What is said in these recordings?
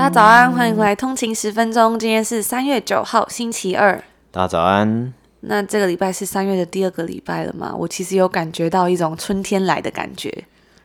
大家早安，欢迎回来通勤十分钟。今天是三月九号，星期二。大家早安。那这个礼拜是三月的第二个礼拜了吗？我其实有感觉到一种春天来的感觉。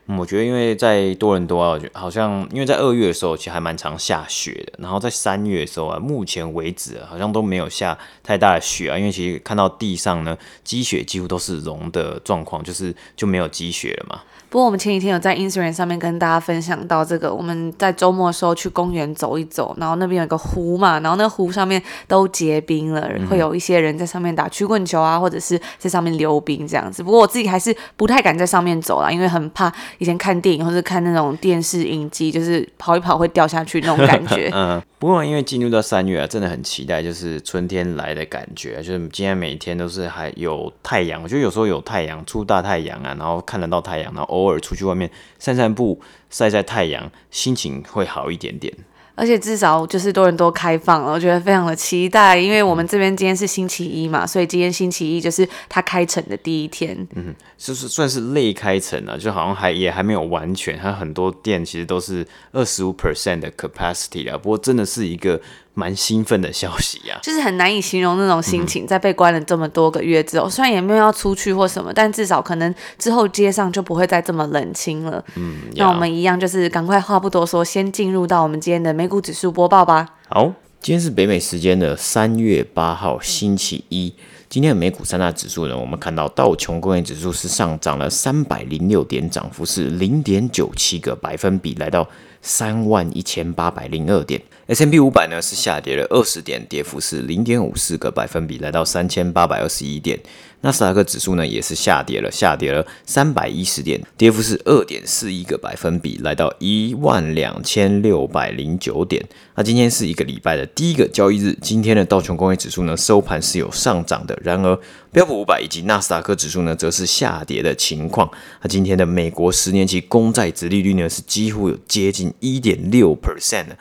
嗯，我觉得因为在多伦多啊，我觉得好像因为在二月的时候其实还蛮常下雪的，然后在三月的时候啊，目前为止啊，好像都没有下太大的雪啊，因为其实看到地上呢，积雪几乎都是融的状况，就是就没有积雪了嘛。不过我们前几天有在 Instagram 上面跟大家分享到这个，我们在周末的时候去公园走一走，然后那边有一个湖嘛，然后那个湖上面都结冰了，会有一些人在上面打曲棍球啊，或者是在上面溜冰这样子。不过我自己还是不太敢在上面走啦，因为很怕以前看电影或是看那种电视影集，就是跑一跑会掉下去那种感觉。嗯，不过因为进入到三月啊，真的很期待，就是春天来的感觉，就是今天每天都是还有太阳，我觉得有时候有太阳出大太阳啊，然后看得到太阳，然后偶尔出去外面散散步，晒晒太阳，心情会好一点点。而且至少就是多人多开放了，我觉得非常的期待。因为我们这边今天是星期一嘛，所以今天星期一就是它开城的第一天。嗯，就是算是类开城了，就好像还也还没有完全，它很多店其实都是二十五 percent 的 capacity 啊。不过真的是一个。蛮兴奋的消息呀、啊，就是很难以形容那种心情，在被关了这么多个月之后，嗯、虽然也没有要出去或什么，但至少可能之后街上就不会再这么冷清了。嗯，那我们一样就是赶快话不多说，先进入到我们今天的美股指数播报吧。好，今天是北美时间的三月八号星期一，今天的美股三大指数呢，我们看到道琼工业指数是上涨了三百零六点，涨幅是零点九七个百分比，来到三万一千八百零二点。S M P 五百呢是下跌了二十点，跌幅是零点五四个百分比，来到三千八百二十一点。纳斯达克指数呢也是下跌了，下跌了三百一十点，跌幅是二点四一个百分比，来到一万两千六百零九点。那今天是一个礼拜的第一个交易日，今天的道琼工业指数呢收盘是有上涨的，然而标普五百以及纳斯达克指数呢则是下跌的情况。那今天的美国十年期公债殖利率呢是几乎有接近一点六 percent 的。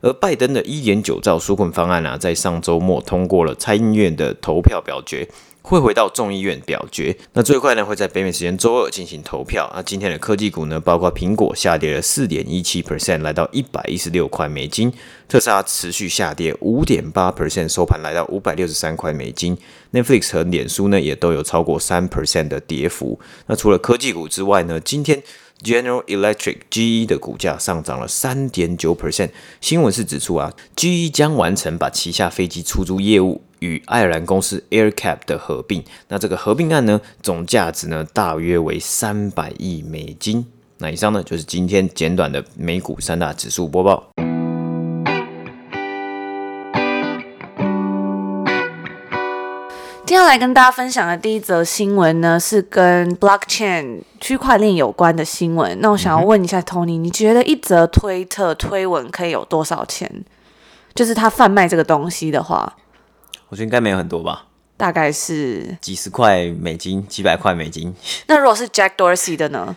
而拜登的一点九兆纾困方案啊，在上周末通过了参议院的投票表决，会回到众议院表决。那最快呢，会在北美时间周二进行投票。那今天的科技股呢，包括苹果下跌了四点一七 percent，来到一百一十六块美金；特斯拉持续下跌五点八 percent，收盘来到五百六十三块美金。Netflix 和脸书呢，也都有超过三 percent 的跌幅。那除了科技股之外呢，今天。General Electric GE 的股价上涨了三点九 percent。新闻是指出啊，GE 将完成把旗下飞机出租业务与爱尔兰公司 AirCap 的合并。那这个合并案呢，总价值呢大约为三百亿美金。那以上呢就是今天简短的美股三大指数播报。接下来跟大家分享的第一则新闻呢，是跟 blockchain 区块链有关的新闻。那我想要问一下 Tony，你觉得一则推特推文可以有多少钱？就是他贩卖这个东西的话，我觉得应该没有很多吧，大概是几十块美金、几百块美金。那如果是 Jack Dorsey 的呢？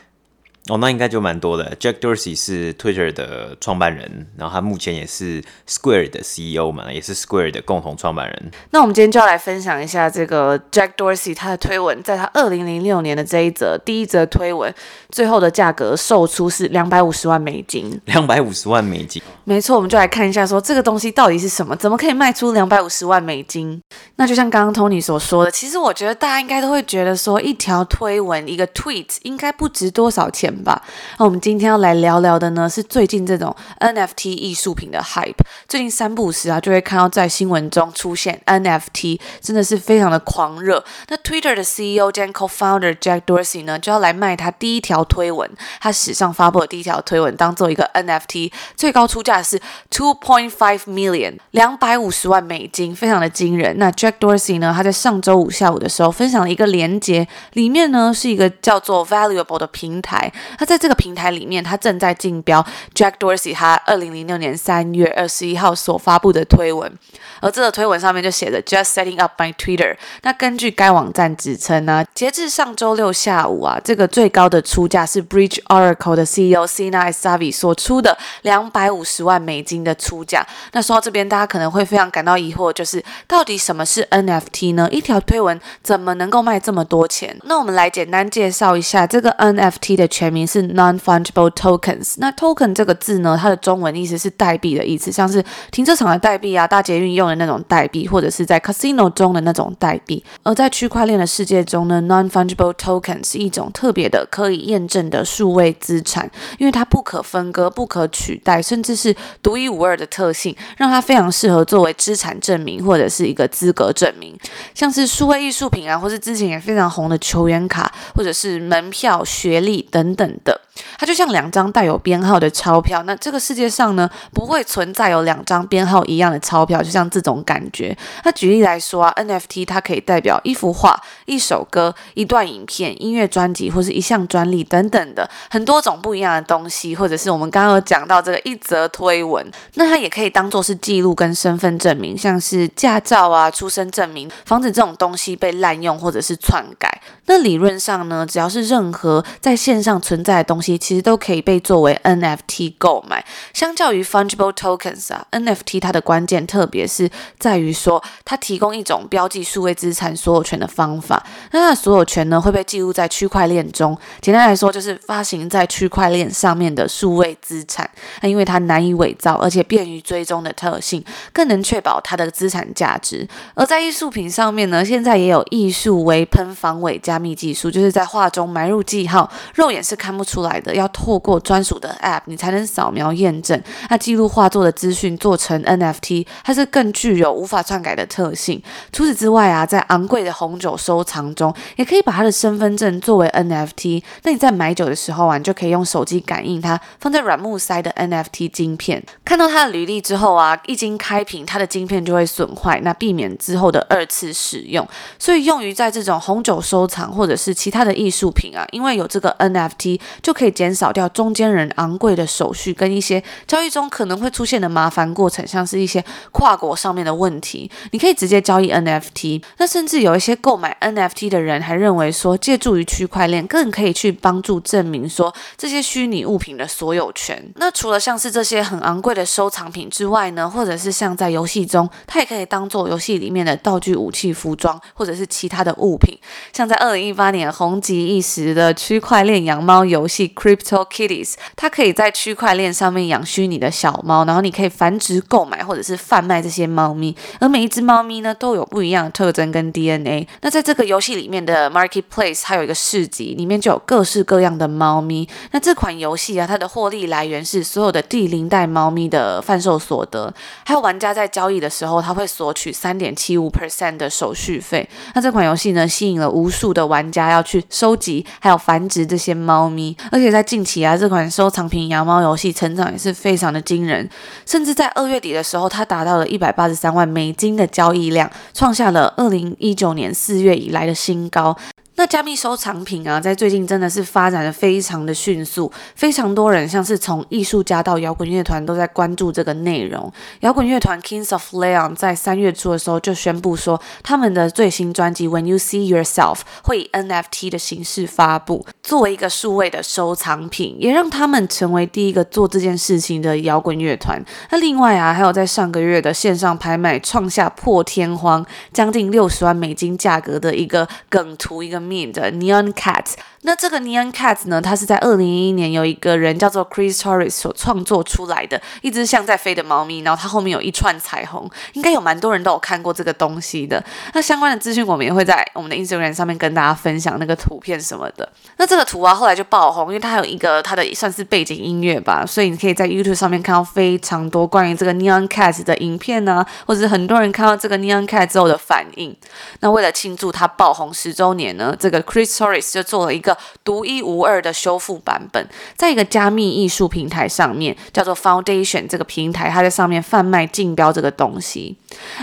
哦，那应该就蛮多的。Jack Dorsey 是 Twitter 的创办人，然后他目前也是 Square 的 CEO 嘛，也是 Square 的共同创办人。那我们今天就要来分享一下这个 Jack Dorsey 他的推文，在他二零零六年的这一则第一则推文，最后的价格售出是两百五十万美金。两百五十万美金，没错，我们就来看一下，说这个东西到底是什么，怎么可以卖出两百五十万美金？那就像刚刚 Tony 所说的，其实我觉得大家应该都会觉得说，一条推文一个 tweet 应该不值多少钱吧？那我们今天要来聊聊的呢，是最近这种 NFT 艺术品的 hype。最近三不时啊，就会看到在新闻中出现 NFT，真的是非常的狂热。那 Twitter 的 CEO 兼 Co-founder Jack Dorsey 呢，就要来卖他第一条推文，他史上发布的第一条推文，当做一个 NFT，最高出价是 two point five million，两百五十万美金，非常的惊人。那 Jack Dorsey 呢，他在上周五下午的时候分享了一个链接，里面呢是一个叫做 Valuable 的平台。那在这个平台里面，他正在竞标 Jack Dorsey 他二零零六年三月二十一号所发布的推文，而这个推文上面就写着 Just setting up my Twitter。那根据该网站指称呢，截至上周六下午啊，这个最高的出价是 Bridge Oracle 的 CEO Sina Savi 所出的两百五十万美金的出价。那说到这边，大家可能会非常感到疑惑，就是到底什么是 NFT 呢？一条推文怎么能够卖这么多钱？那我们来简单介绍一下，这个 NFT 的全名是 Non-Fungible Tokens。那 Token 这个字呢，它的中文意思是代币的意思，像是停车场的代币啊，大捷运用的那种代币，或者是在 Casino 中的那种代币。而在区块链的世界中呢，Non-Fungible tokens 是一种特别的可以验证的数位资产，因为它不可分割、不可取代，甚至是独一无二的特性，让它非常适合作为资产证明或者是一个资格证明，像是数位艺术品啊，或是之前也非常红的球员卡，或者是门票、学历等等等的。它就像两张带有编号的钞票，那这个世界上呢，不会存在有两张编号一样的钞票，就像这种感觉。那举例来说啊，NFT 它可以代表一幅画、一首歌、一段影片、音乐专辑或是一项专利等等的很多种不一样的东西，或者是我们刚刚有讲到这个一则推文，那它也可以当做是记录跟身份证明，像是驾照啊、出生证明，防止这种东西被滥用或者是篡改。那理论上呢，只要是任何在线上存在的东西，其实都可以被作为 NFT 购买。相较于 Fungible Tokens 啊，NFT 它的关键特别是在于说，它提供一种标记数位资产所有权的方法。那它的所有权呢，会被记录在区块链中。简单来说，就是发行在区块链上面的数位资产。那因为它难以伪造，而且便于追踪的特性，更能确保它的资产价值。而在艺术品上面呢，现在也有艺术微喷防伪加密技术，就是在画中埋入记号，肉眼是看不出来的，要透过专属的 App，你才能扫描验证。那记录画作的资讯做成 NFT，它是更具有无法篡改的特性。除此之外啊，在昂贵的红酒收藏中，也可以把它的身份证作为 NFT。那你在买酒的时候啊，你就可以用手机感应它，放在软木塞的 NFT 晶片。看到它的履历之后啊，一经开瓶，它的晶片就会损坏，那避免之后的二次使用。所以用于在这种红酒收收藏或者是其他的艺术品啊，因为有这个 NFT，就可以减少掉中间人昂贵的手续跟一些交易中可能会出现的麻烦过程，像是一些跨国上面的问题。你可以直接交易 NFT。那甚至有一些购买 NFT 的人还认为说，借助于区块链更可以去帮助证明说这些虚拟物品的所有权。那除了像是这些很昂贵的收藏品之外呢，或者是像在游戏中，它也可以当做游戏里面的道具、武器、服装，或者是其他的物品。像在二零一八年红极一时的区块链养猫游戏 Crypto Kitties，它可以在区块链上面养虚拟的小猫，然后你可以繁殖、购买或者是贩卖这些猫咪，而每一只猫咪呢都有不一样的特征跟 DNA。那在这个游戏里面的 Marketplace，它有一个市集，里面就有各式各样的猫咪。那这款游戏啊，它的获利来源是所有的第零代猫咪的贩售所得，还有玩家在交易的时候，他会索取三点七五 percent 的手续费。那这款游戏呢，吸引了无数的玩家要去收集还有繁殖这些猫咪，而且在近期啊，这款收藏品养猫游戏成长也是非常的惊人，甚至在二月底的时候，它达到了一百八十三万美金的交易量，创下了二零一九年四月以来的新高。那加密收藏品啊，在最近真的是发展的非常的迅速，非常多人像是从艺术家到摇滚乐团都在关注这个内容。摇滚乐团 Kings of Leon 在三月初的时候就宣布说，他们的最新专辑 When You See Yourself 会以 NFT 的形式发布，作为一个数位的收藏品，也让他们成为第一个做这件事情的摇滚乐团。那另外啊，还有在上个月的线上拍卖创下破天荒将近六十万美金价格的一个梗图，一个。的 Neon Cat，那这个 Neon Cat 呢，它是在二零一一年有一个人叫做 Chris Torres 所创作出来的，一只像在飞的猫咪，然后它后面有一串彩虹，应该有蛮多人都有看过这个东西的。那相关的资讯我们也会在我们的 Instagram 上面跟大家分享那个图片什么的。那这个图啊后来就爆红，因为它有一个它的算是背景音乐吧，所以你可以在 YouTube 上面看到非常多关于这个 Neon Cat 的影片啊，或者是很多人看到这个 Neon Cat 之后的反应。那为了庆祝它爆红十周年呢，这个 Chris Torres 就做了一个独一无二的修复版本，在一个加密艺术平台上面，叫做 Foundation 这个平台，它在上面贩卖竞标这个东西。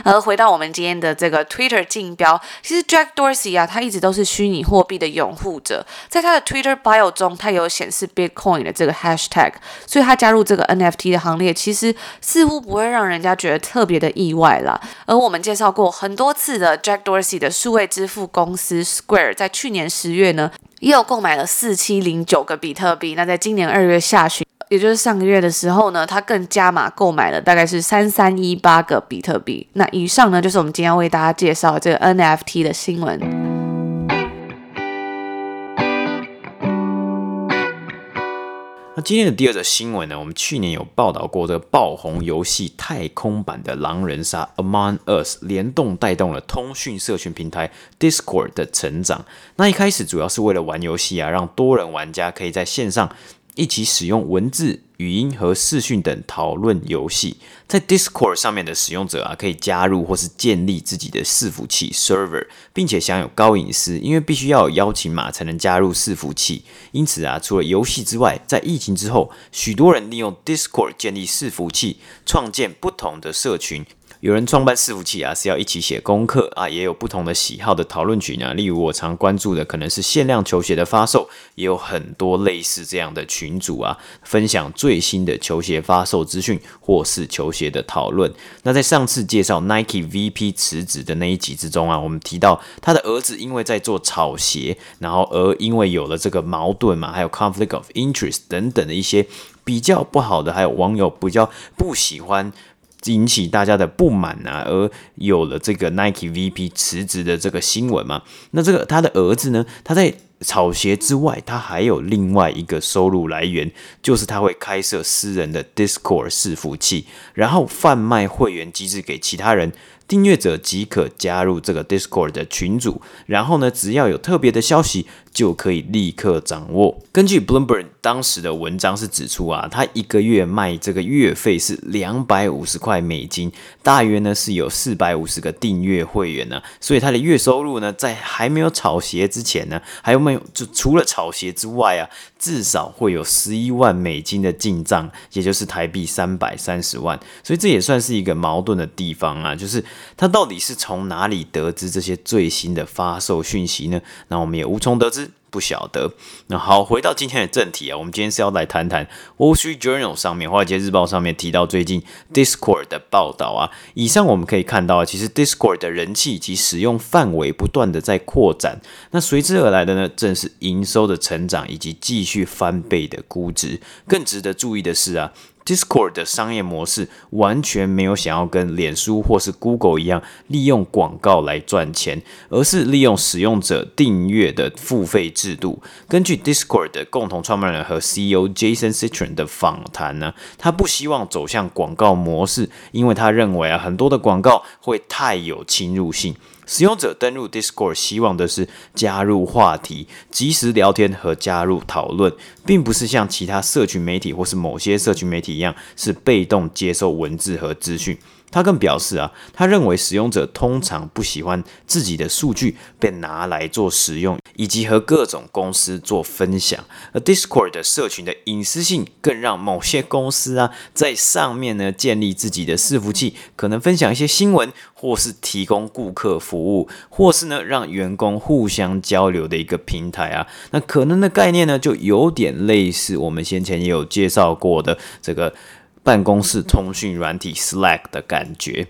而回到我们今天的这个 Twitter 竞标，其实 Jack Dorsey 啊，他一直都是虚拟货币的拥护者，在他的 Twitter bio 中，他有显示 Bitcoin 的这个 hashtag，所以他加入这个 NFT 的行列，其实似乎不会让人家觉得特别的意外啦。而我们介绍过很多次的 Jack Dorsey 的数位支付公司 Square，在去年十月呢，又购买了四七零九个比特币。那在今年二月下旬，也就是上个月的时候呢，他更加码购买了大概是三三一八个比特币。那以上呢，就是我们今天要为大家介绍这个 NFT 的新闻。那今天的第二则新闻呢，我们去年有报道过这个爆红游戏太空版的狼人杀 Among Us 联动带动了通讯社群平台 Discord 的成长。那一开始主要是为了玩游戏啊，让多人玩家可以在线上。一起使用文字、语音和视讯等讨论游戏，在 Discord 上面的使用者啊，可以加入或是建立自己的伺服器 server，并且享有高隐私，因为必须要有邀请码才能加入伺服器。因此啊，除了游戏之外，在疫情之后，许多人利用 Discord 建立伺服器，创建不同的社群。有人创办伺服器啊，是要一起写功课啊，也有不同的喜好的讨论群啊。例如我常关注的可能是限量球鞋的发售，也有很多类似这样的群组啊，分享最新的球鞋发售资讯或是球鞋的讨论。那在上次介绍 Nike VP 辞职的那一集之中啊，我们提到他的儿子因为在做炒鞋，然后而因为有了这个矛盾嘛，还有 conflict of interest 等等的一些比较不好的，还有网友比较不喜欢。引起大家的不满啊，而有了这个 Nike VP 辞职的这个新闻嘛。那这个他的儿子呢，他在炒鞋之外，他还有另外一个收入来源，就是他会开设私人的 Discord 伺服器，然后贩卖会员机制给其他人。订阅者即可加入这个 Discord 的群组，然后呢，只要有特别的消息，就可以立刻掌握。根据 Bloomberg 当时的文章是指出啊，他一个月卖这个月费是两百五十块美金，大约呢是有四百五十个订阅会员呢、所以他的月收入呢，在还没有炒鞋之前呢，还有没有就除了炒鞋之外啊，至少会有十一万美金的进账，也就是台币三百三十万，所以这也算是一个矛盾的地方啊，就是。他到底是从哪里得知这些最新的发售讯息呢？那我们也无从得知，不晓得。那好，回到今天的正题啊，我们今天是要来谈谈《Wall Street Journal》上面，《华尔街日报》上面提到最近 Discord 的报道啊。以上我们可以看到啊，其实 Discord 的人气及使用范围不断的在扩展。那随之而来的呢，正是营收的成长以及继续翻倍的估值。更值得注意的是啊。Discord 的商业模式完全没有想要跟脸书或是 Google 一样利用广告来赚钱，而是利用使用者订阅的付费制度。根据 Discord 的共同创办人和 CEO Jason Citron 的访谈呢，他不希望走向广告模式，因为他认为啊，很多的广告会太有侵入性。使用者登入 Discord 希望的是加入话题、及时聊天和加入讨论，并不是像其他社群媒体或是某些社群媒体一样是被动接受文字和资讯。他更表示啊，他认为使用者通常不喜欢自己的数据被拿来做使用，以及和各种公司做分享。而 Discord 的社群的隐私性更让某些公司啊在上面呢建立自己的伺服器，可能分享一些新闻，或是提供顾客服务，或是呢让员工互相交流的一个平台啊。那可能的概念呢就有点类似我们先前也有介绍过的这个。办公室通讯软体 Slack 的感觉，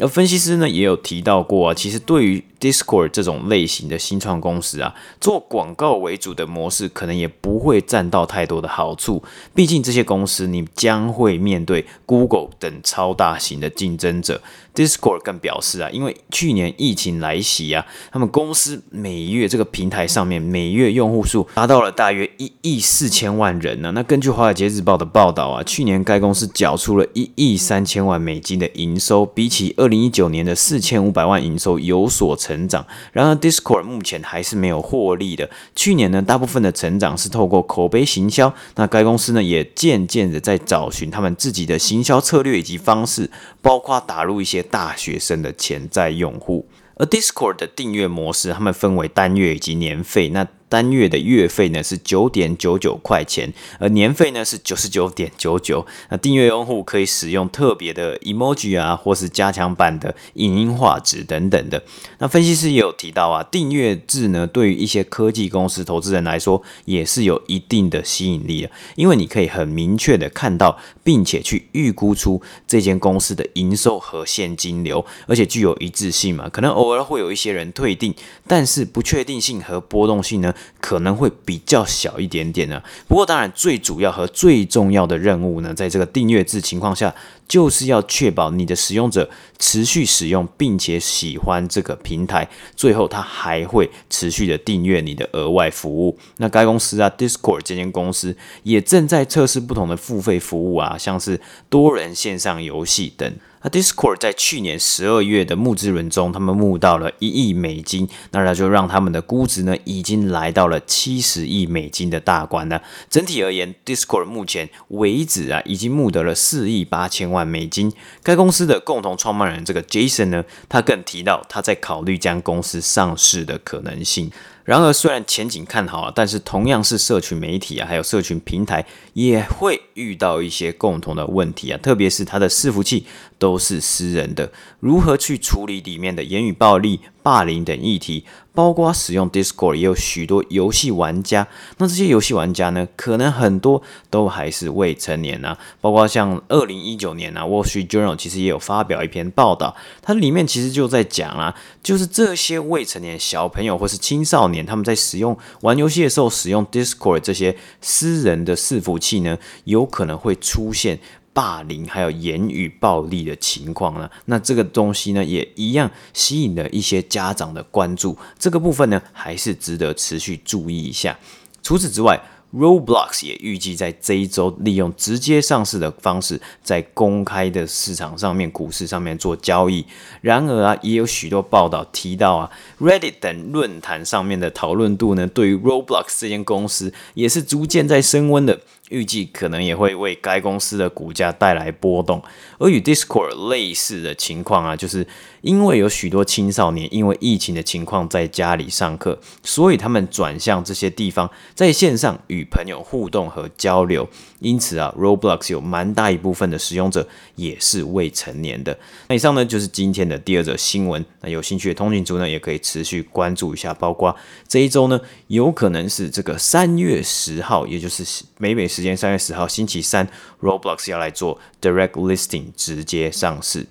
而分析师呢也有提到过啊，其实对于 Discord 这种类型的新创公司啊，做广告为主的模式可能也不会占到太多的好处。毕竟这些公司你将会面对 Google 等超大型的竞争者。Discord 更表示啊，因为去年疫情来袭啊，他们公司每月这个平台上面每月用户数达到了大约一亿四千万人呢、那根据华尔街日报的报道啊，去年该公司缴出了一亿三千万美金的营收，比起二零一九年的四千五百万营收有所。成长，然而 Discord 目前还是没有获利的。去年呢，大部分的成长是透过口碑行销。那该公司呢，也渐渐的在找寻他们自己的行销策略以及方式，包括打入一些大学生的潜在用户。而 Discord 的订阅模式，他们分为单月以及年费。那单月的月费呢是九点九九块钱，而年费呢是九十九点九九。那订阅用户可以使用特别的 emoji 啊，或是加强版的影音画质等等的。那分析师也有提到啊，订阅制呢对于一些科技公司投资人来说也是有一定的吸引力的，因为你可以很明确的看到，并且去预估出这间公司的营收和现金流，而且具有一致性嘛。可能偶尔会有一些人退订，但是不确定性和波动性呢，可能会比较小一点点呢。不过当然，最主要和最重要的任务呢，在这个订阅制情况下，就是要确保你的使用者持续使用，并且喜欢这个平台，最后他还会持续的订阅你的额外服务。那该公司啊，Discord 这间公司也正在测试不同的付费服务啊，像是多人线上游戏等。那 Discord 在去年十二月的募资轮中，他们募到了一亿美金，那他就让他们的估值呢，已经来到了七十亿美金的大关了。整体而言，Discord 目前为止啊，已经募得了四亿八千万美金。该公司的共同创办人这个 Jason 呢，他更提到他在考虑将公司上市的可能性。然而，虽然前景看好啊，但是同样是社群媒体啊，还有社群平台也会遇到一些共同的问题啊，特别是它的伺服器都是私人的，如何去处理里面的言语暴力、霸凌等议题？包括使用 Discord 也有许多游戏玩家，那这些游戏玩家呢，可能很多都还是未成年啊。包括像二零一九年啊，《Wall Street Journal》其实也有发表一篇报道，它里面其实就在讲啊，就是这些未成年小朋友或是青少年，他们在使用玩游戏的时候，使用 Discord 这些私人的伺服器呢，有可能会出现。霸凌还有言语暴力的情况呢，那这个东西呢，也一样吸引了一些家长的关注。这个部分呢，还是值得持续注意一下。除此之外，Roblox 也预计在这一周利用直接上市的方式，在公开的市场上面、股市上面做交易。然而啊，也有许多报道提到啊，Reddit 等论坛上面的讨论度呢，对于 Roblox 这间公司也是逐渐在升温的。预计可能也会为该公司的股价带来波动。而与 Discord 类似的情况啊，就是。因为有许多青少年因为疫情的情况在家里上课，所以他们转向这些地方，在线上与朋友互动和交流。因此啊，Roblox 有蛮大一部分的使用者也是未成年的。那以上呢，就是今天的第二则新闻。那有兴趣的通勤族呢，也可以持续关注一下。包括这一周呢，有可能是这个三月十号，也就是美美时间三月十号星期三，Roblox 要来做 Direct Listing 直接上市。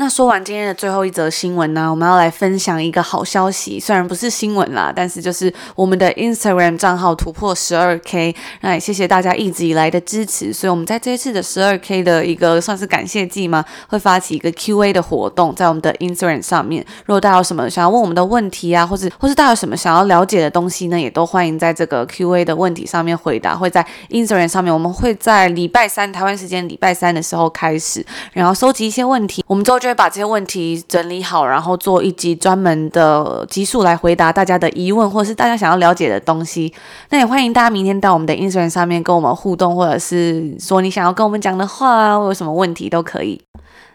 那说完今天的最后一则新闻呢，我们要来分享一个好消息，虽然不是新闻啦，但是就是我们的 Instagram 账号突破十二 K，那也谢谢大家一直以来的支持，所以我们在这一次的十二 K 的一个算是感谢季嘛，会发起一个 QA 的活动，在我们的 Instagram 上面，如果大家有什么想要问我们的问题啊，或者或是大家有什么想要了解的东西呢，也都欢迎在这个 QA 的问题上面回答，会在 Instagram 上面，我们会在礼拜三台湾时间礼拜三的时候开始，然后收集一些问题，我们之后就会把这些问题整理好，然后做一集专门的集数来回答大家的疑问，或者是大家想要了解的东西。那也欢迎大家明天到我们的 Instagram 上面跟我们互动，或者是说你想要跟我们讲的话，或有什么问题都可以。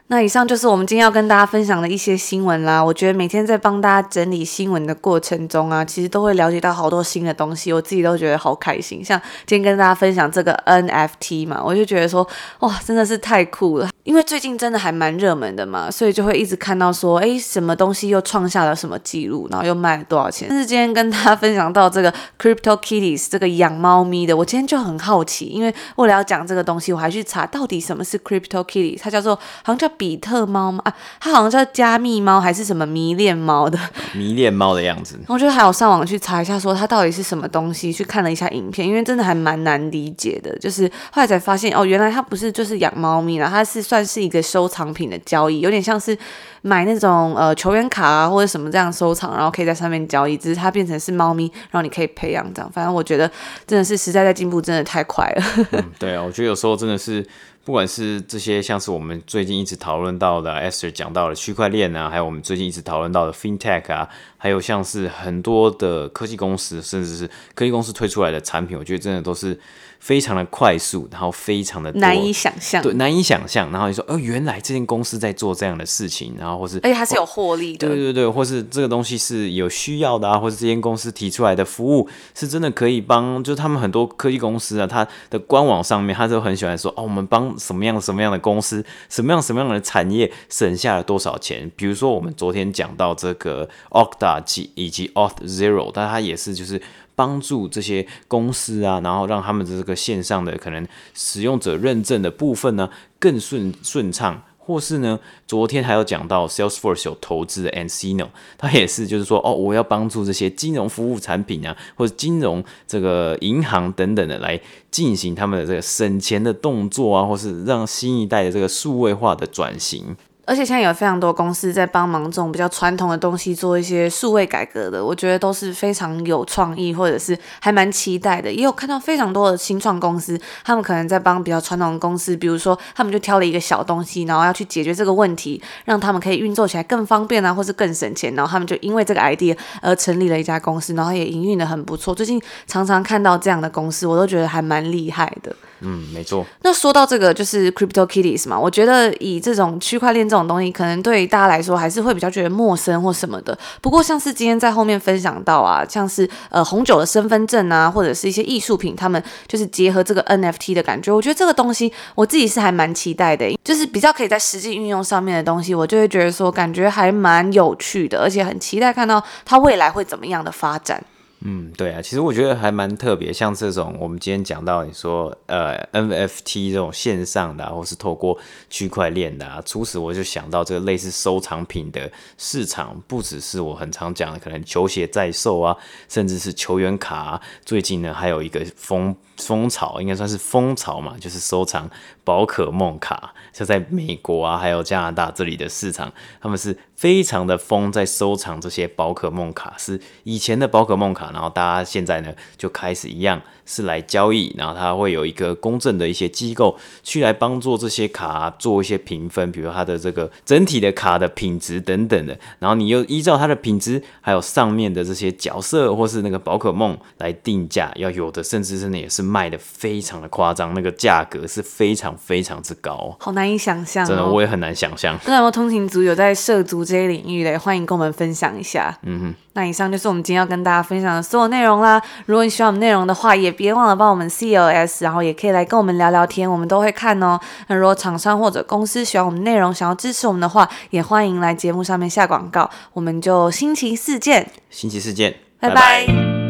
那以上就是我们今天要跟大家分享的一些新闻啦。我觉得每天在帮大家整理新闻的过程中啊，其实都会了解到好多新的东西，我自己都觉得好开心。像今天跟大家分享这个 NFT 嘛，我就觉得说，哇，真的是太酷了。因为最近真的还蛮热门的嘛，所以就会一直看到说，诶，什么东西又创下了什么记录，然后又卖了多少钱。但是今天跟大家分享到这个 Crypto Kitties 这个养猫咪的，我今天就很好奇，因为为了要讲这个东西，我还去查到底什么是 Crypto Kitties，它叫做好像叫。比特猫吗？啊，它好像叫加密猫还是什么迷恋猫的？迷恋猫的样子。我觉得还有上网去查一下，说它到底是什么东西。去看了一下影片，因为真的还蛮难理解的。就是后来才发现，哦，原来它不是就是养猫咪了，它是算是一个收藏品的交易，有点像是买那种呃球员卡啊或者什么这样收藏，然后可以在上面交易。只是它变成是猫咪，然后你可以培养这样。反正我觉得真的是时代在进步，真的太快了。嗯，对啊，我觉得有时候真的是。不管是这些像是我们最近一直讨论到的 Esther 讲到的区块链啊，还有我们最近一直讨论到的 FinTech 啊，还有像是很多的科技公司，甚至是科技公司推出来的产品，我觉得真的都是。非常的快速，然后非常的难以想象，对，难以想象。然后你说，哦，原来这间公司在做这样的事情，然后或是，而且它是有获利的，对对对，或是这个东西是有需要的啊，或是这间公司提出来的服务是真的可以帮，就他们很多科技公司啊，它的官网上面，他就很喜欢说，哦，我们帮什么样什么样的公司，什么样什么样的产业省下了多少钱。比如说，我们昨天讲到这个 Octa 及以及 Auth0，但它也是就是。帮助这些公司啊，然后让他们的这个线上的可能使用者认证的部分呢更顺顺畅，或是呢，昨天还有讲到 Salesforce 有投资的 nCino，它也是就是说哦，我要帮助这些金融服务产品啊，或者金融这个银行等等的来进行他们的这个省钱的动作啊，或是让新一代的这个数位化的转型。而且现在有非常多公司在帮忙这种比较传统的东西做一些数位改革的，我觉得都是非常有创意，或者是还蛮期待的。也有看到非常多的新创公司，他们可能在帮比较传统的公司，比如说他们就挑了一个小东西，然后要去解决这个问题，让他们可以运作起来更方便啊，或是更省钱。然后他们就因为这个 idea 而成立了一家公司，然后也营运的很不错。最近常常看到这样的公司，我都觉得还蛮厉害的。嗯，没错。那说到这个，就是 CryptoKitties 嘛，我觉得以这种区块链这种东西，可能对大家来说还是会比较觉得陌生或什么的。不过像是今天在后面分享到啊，像是呃红酒的身份证啊，或者是一些艺术品，他们就是结合这个 NFT 的感觉。我觉得这个东西我自己是还蛮期待的，就是比较可以在实际运用上面的东西，我就会觉得说感觉还蛮有趣的，而且很期待看到它未来会怎么样的发展。嗯，对啊，其实我觉得还蛮特别，像这种我们今天讲到你说呃 NFT 这种线上的啊，或是透过区块链的啊，初始我就想到这个类似收藏品的市场，不只是我很常讲的可能球鞋在售啊，甚至是球员卡，最近呢还有一个风风潮，应该算是风潮嘛，就是收藏宝可梦卡，就在美国啊，还有加拿大这里的市场，他们是。非常的疯，在收藏这些宝可梦卡，是以前的宝可梦卡，然后大家现在呢就开始一样是来交易，然后它会有一个公正的一些机构去来帮助这些卡做一些评分，比如它的这个整体的卡的品质等等的，然后你又依照它的品质，还有上面的这些角色或是那个宝可梦来定价，要有的甚至真的也是卖的非常的夸张，那个价格是非常非常之高，好难以想象哦，真的我也很难想象。那有没有通勤族有在涉足？这些领域的，欢迎跟我们分享一下。嗯哼，那以上就是我们今天要跟大家分享的所有内容啦。如果你喜欢我们内容的话，也别忘了帮我们 COS，然后也可以来跟我们聊聊天，我们都会看哦。那如果厂商或者公司喜欢我们内容，想要支持我们的话，也欢迎来节目上面下广告。我们就星期四见，星期四见，拜拜。拜拜。